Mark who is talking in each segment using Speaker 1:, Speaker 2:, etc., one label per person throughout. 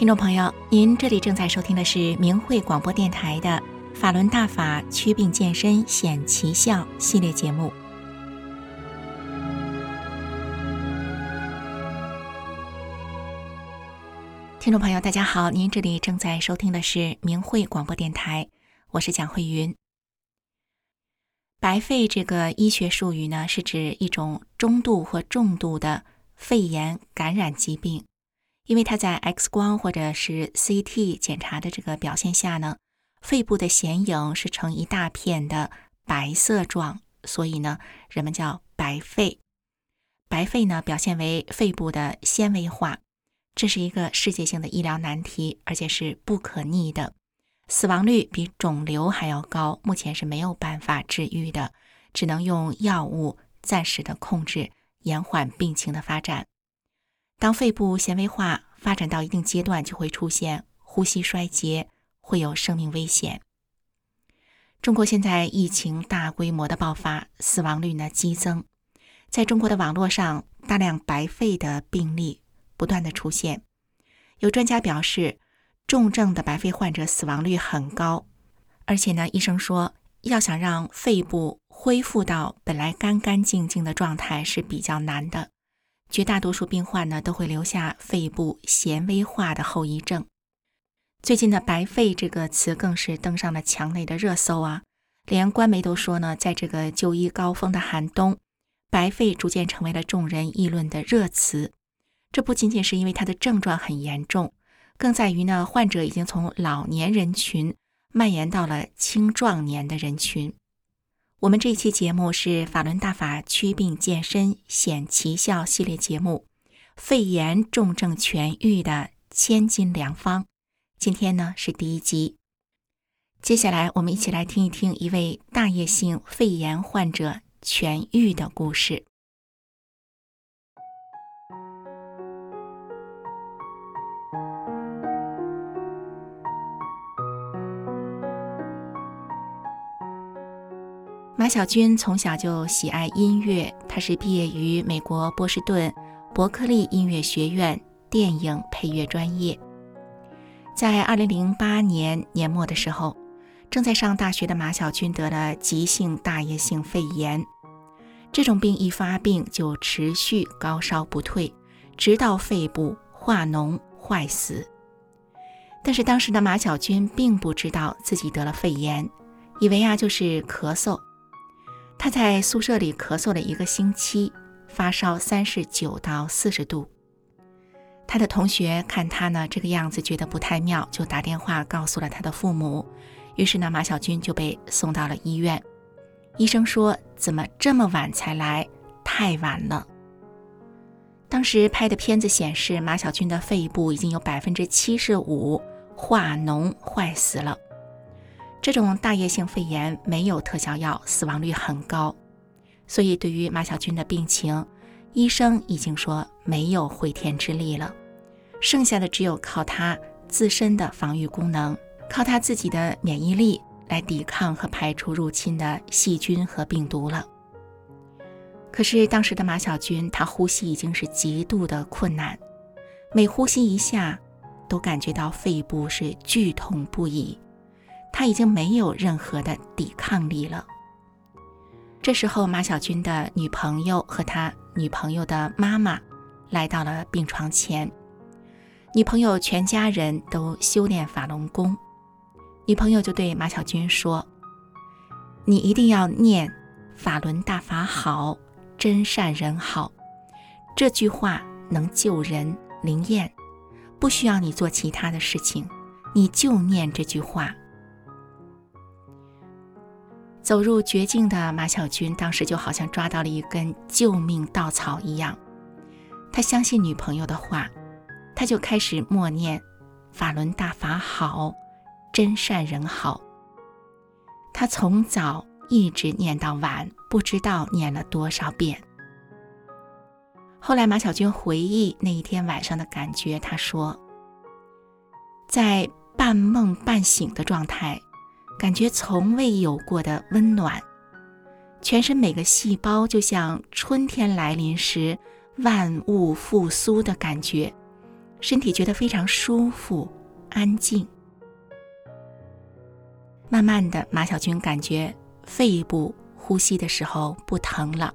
Speaker 1: 听众朋友，您这里正在收听的是明慧广播电台的《法轮大法祛病健身显奇效》系列节目。听众朋友，大家好，您这里正在收听的是明慧广播电台，我是蒋慧云。白肺这个医学术语呢，是指一种中度或重度的肺炎感染疾病，因为它在 X 光或者是 CT 检查的这个表现下呢，肺部的显影是呈一大片的白色状，所以呢，人们叫白肺。白肺呢，表现为肺部的纤维化。这是一个世界性的医疗难题，而且是不可逆的，死亡率比肿瘤还要高，目前是没有办法治愈的，只能用药物暂时的控制，延缓病情的发展。当肺部纤维化发展到一定阶段，就会出现呼吸衰竭，会有生命危险。中国现在疫情大规模的爆发，死亡率呢激增，在中国的网络上，大量白肺的病例。不断的出现，有专家表示，重症的白肺患者死亡率很高，而且呢，医生说，要想让肺部恢复到本来干干净净的状态是比较难的，绝大多数病患呢都会留下肺部纤维化的后遗症。最近的“白肺”这个词更是登上了墙内的热搜啊，连官媒都说呢，在这个就医高峰的寒冬，白肺逐渐成为了众人议论的热词。这不仅仅是因为它的症状很严重，更在于呢，患者已经从老年人群蔓延到了青壮年的人群。我们这期节目是法轮大法祛病健身显奇效系列节目，肺炎重症痊愈的千金良方。今天呢是第一集，接下来我们一起来听一听一位大叶性肺炎患者痊愈的故事。马小军从小就喜爱音乐，他是毕业于美国波士顿伯克利音乐学院电影配乐专业。在2008年年末的时候，正在上大学的马小军得了急性大叶性肺炎，这种病一发病就持续高烧不退，直到肺部化脓坏死。但是当时的马小军并不知道自己得了肺炎，以为啊就是咳嗽。他在宿舍里咳嗽了一个星期，发烧三十九到四十度。他的同学看他呢这个样子，觉得不太妙，就打电话告诉了他的父母。于是呢，马小军就被送到了医院。医生说：“怎么这么晚才来？太晚了。”当时拍的片子显示，马小军的肺部已经有百分之七十五化脓坏死了。这种大叶性肺炎没有特效药，死亡率很高，所以对于马小军的病情，医生已经说没有回天之力了，剩下的只有靠他自身的防御功能，靠他自己的免疫力来抵抗和排除入侵的细菌和病毒了。可是当时的马小军，他呼吸已经是极度的困难，每呼吸一下，都感觉到肺部是剧痛不已。他已经没有任何的抵抗力了。这时候，马小军的女朋友和他女朋友的妈妈来到了病床前。女朋友全家人都修炼法轮功，女朋友就对马小军说：“你一定要念‘法轮大法好，真善人好’这句话，能救人灵验，不需要你做其他的事情，你就念这句话。”走入绝境的马小军，当时就好像抓到了一根救命稻草一样。他相信女朋友的话，他就开始默念“法轮大法好，真善人好”。他从早一直念到晚，不知道念了多少遍。后来马小军回忆那一天晚上的感觉，他说：“在半梦半醒的状态。”感觉从未有过的温暖，全身每个细胞就像春天来临时万物复苏的感觉，身体觉得非常舒服、安静。慢慢的，马小军感觉肺部呼吸的时候不疼了，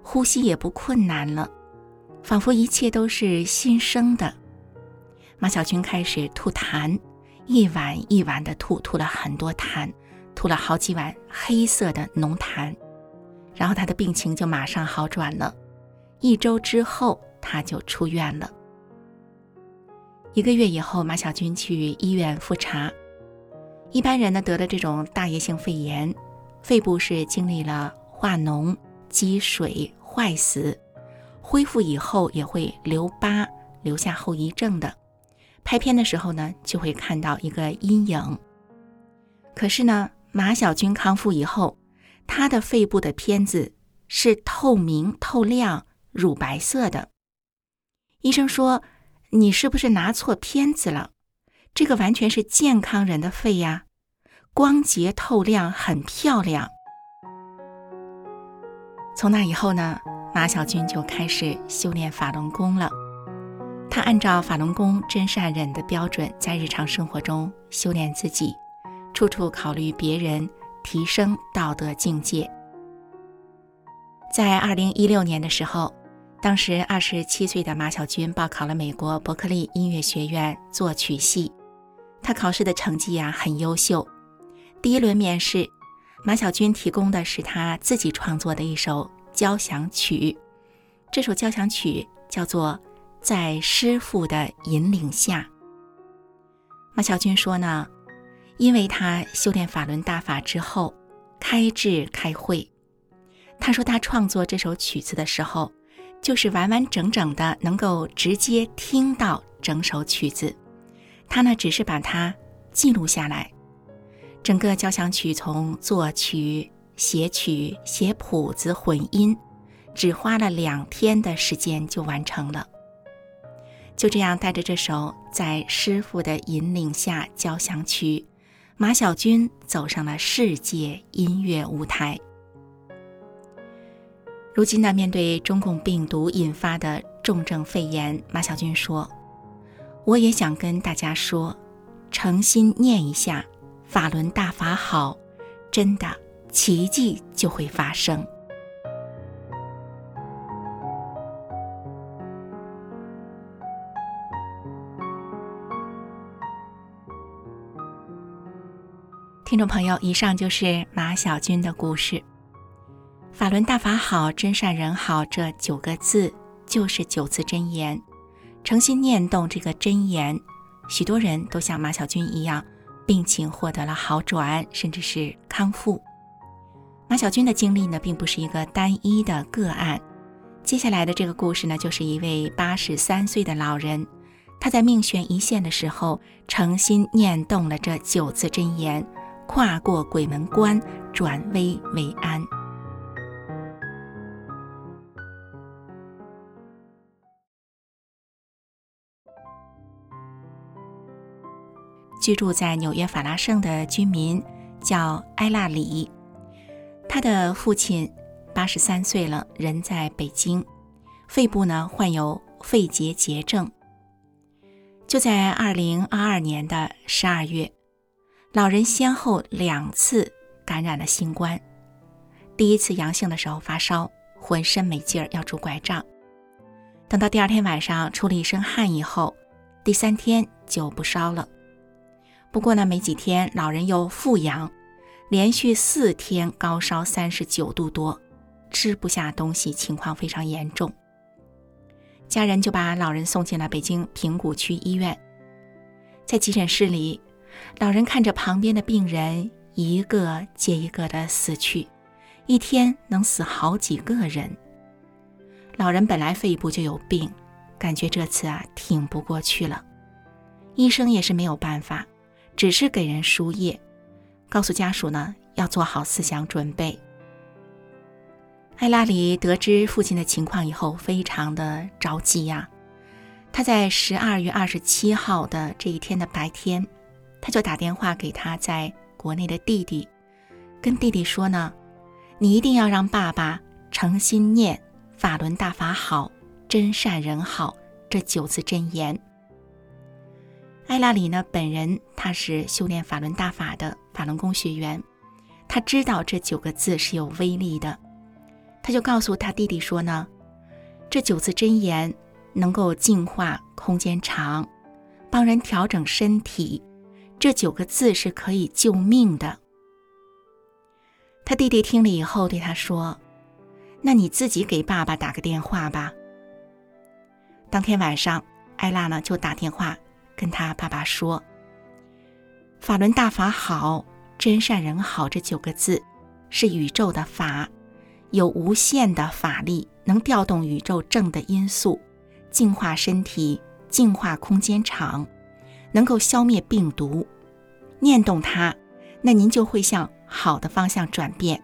Speaker 1: 呼吸也不困难了，仿佛一切都是新生的。马小军开始吐痰，一碗一碗的吐，吐了很多痰，吐了好几碗黑色的浓痰，然后他的病情就马上好转了。一周之后，他就出院了。一个月以后，马小军去医院复查。一般人呢，得了这种大叶性肺炎，肺部是经历了化脓、积水、坏死，恢复以后也会留疤，留下后遗症的。拍片的时候呢，就会看到一个阴影。可是呢，马小军康复以后，他的肺部的片子是透明、透亮、乳白色的。医生说：“你是不是拿错片子了？”这个完全是健康人的肺呀，光洁透亮，很漂亮。从那以后呢，马小军就开始修炼法轮功了。他按照法轮功真善忍的标准，在日常生活中修炼自己，处处考虑别人，提升道德境界。在二零一六年的时候，当时二十七岁的马小军报考了美国伯克利音乐学院作曲系。他考试的成绩呀很优秀。第一轮面试，马小军提供的是他自己创作的一首交响曲。这首交响曲叫做《在师父的引领下》。马小军说呢，因为他修炼法轮大法之后，开智开慧。他说他创作这首曲子的时候，就是完完整整的能够直接听到整首曲子。他呢，只是把它记录下来。整个交响曲从作曲、写曲、写谱子、混音，只花了两天的时间就完成了。就这样，带着这首在师傅的引领下交响曲，马小军走上了世界音乐舞台。如今呢，面对中共病毒引发的重症肺炎，马小军说。我也想跟大家说，诚心念一下“法轮大法好”，真的奇迹就会发生。听众朋友，以上就是马小军的故事。“法轮大法好，真善人好”这九个字就是九字真言。诚心念动这个真言，许多人都像马小军一样，病情获得了好转，甚至是康复。马小军的经历呢，并不是一个单一的个案。接下来的这个故事呢，就是一位八十三岁的老人，他在命悬一线的时候，诚心念动了这九字真言，跨过鬼门关，转危为安。居住在纽约法拉盛的居民叫埃拉里，他的父亲八十三岁了，人在北京，肺部呢患有肺结节症。就在二零二二年的十二月，老人先后两次感染了新冠，第一次阳性的时候发烧，浑身没劲儿，要拄拐杖，等到第二天晚上出了一身汗以后，第三天就不烧了。不过呢，没几天，老人又复阳，连续四天高烧三十九度多，吃不下东西，情况非常严重。家人就把老人送进了北京平谷区医院。在急诊室里，老人看着旁边的病人一个接一个的死去，一天能死好几个人。老人本来肺部就有病，感觉这次啊挺不过去了，医生也是没有办法。只是给人输液，告诉家属呢要做好思想准备。艾拉里得知父亲的情况以后，非常的着急呀。他在十二月二十七号的这一天的白天，他就打电话给他在国内的弟弟，跟弟弟说呢：“你一定要让爸爸诚心念‘法轮大法好，真善人好’这九字真言，艾拉里呢，本人他是修炼法轮大法的法轮功学员，他知道这九个字是有威力的，他就告诉他弟弟说呢，这九字真言能够净化空间场，帮人调整身体，这九个字是可以救命的。他弟弟听了以后对他说：“那你自己给爸爸打个电话吧。”当天晚上，艾拉呢就打电话。跟他爸爸说：“法轮大法好，真善人好。这九个字是宇宙的法，有无限的法力，能调动宇宙正的因素，净化身体，净化空间场，能够消灭病毒。念动它，那您就会向好的方向转变。”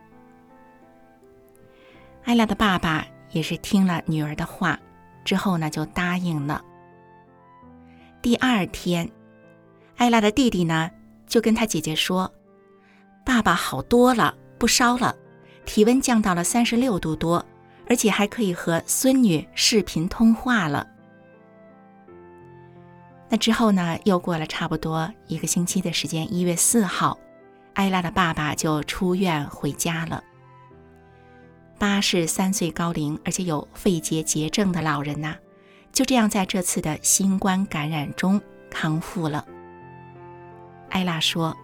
Speaker 1: 艾拉的爸爸也是听了女儿的话之后呢，就答应了。第二天，艾拉的弟弟呢，就跟他姐姐说：“爸爸好多了，不烧了，体温降到了三十六度多，而且还可以和孙女视频通话了。”那之后呢，又过了差不多一个星期的时间，一月四号，艾拉的爸爸就出院回家了。八十三岁高龄，而且有肺结节症的老人呐、就这样，在这次的新冠感染中康复了。艾拉说：“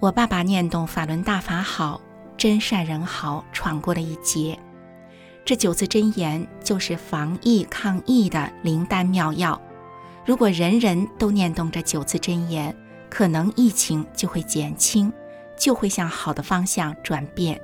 Speaker 1: 我爸爸念动法轮大法好，真善人好，闯过了一劫。这九字真言就是防疫抗疫的灵丹妙药。如果人人都念动着九字真言，可能疫情就会减轻，就会向好的方向转变。”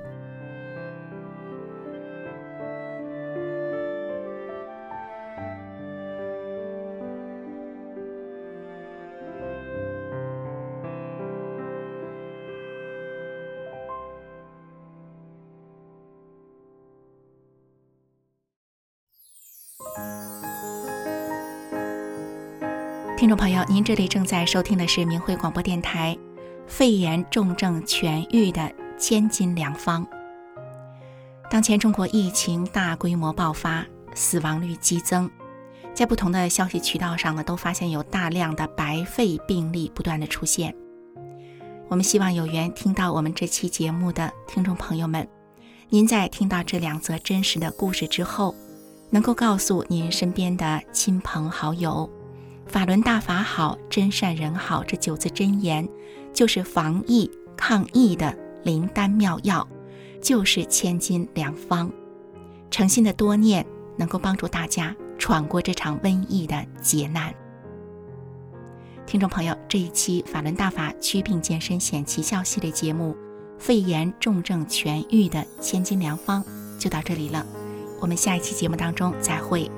Speaker 1: 听众朋友，您这里正在收听的是明慧广播电台《肺炎重症痊愈的千金良方》。当前中国疫情大规模爆发，死亡率激增，在不同的消息渠道上呢，都发现有大量的白肺病例不断的出现。我们希望有缘听到我们这期节目的听众朋友们，您在听到这两则真实的故事之后，能够告诉您身边的亲朋好友。法轮大法好，真善人好。这九字真言，就是防疫抗疫的灵丹妙药，就是千金良方。诚心的多念，能够帮助大家闯过这场瘟疫的劫难。听众朋友，这一期法轮大法祛病健身显奇效系列节目，肺炎重症痊愈的千金良方就到这里了。我们下一期节目当中再会。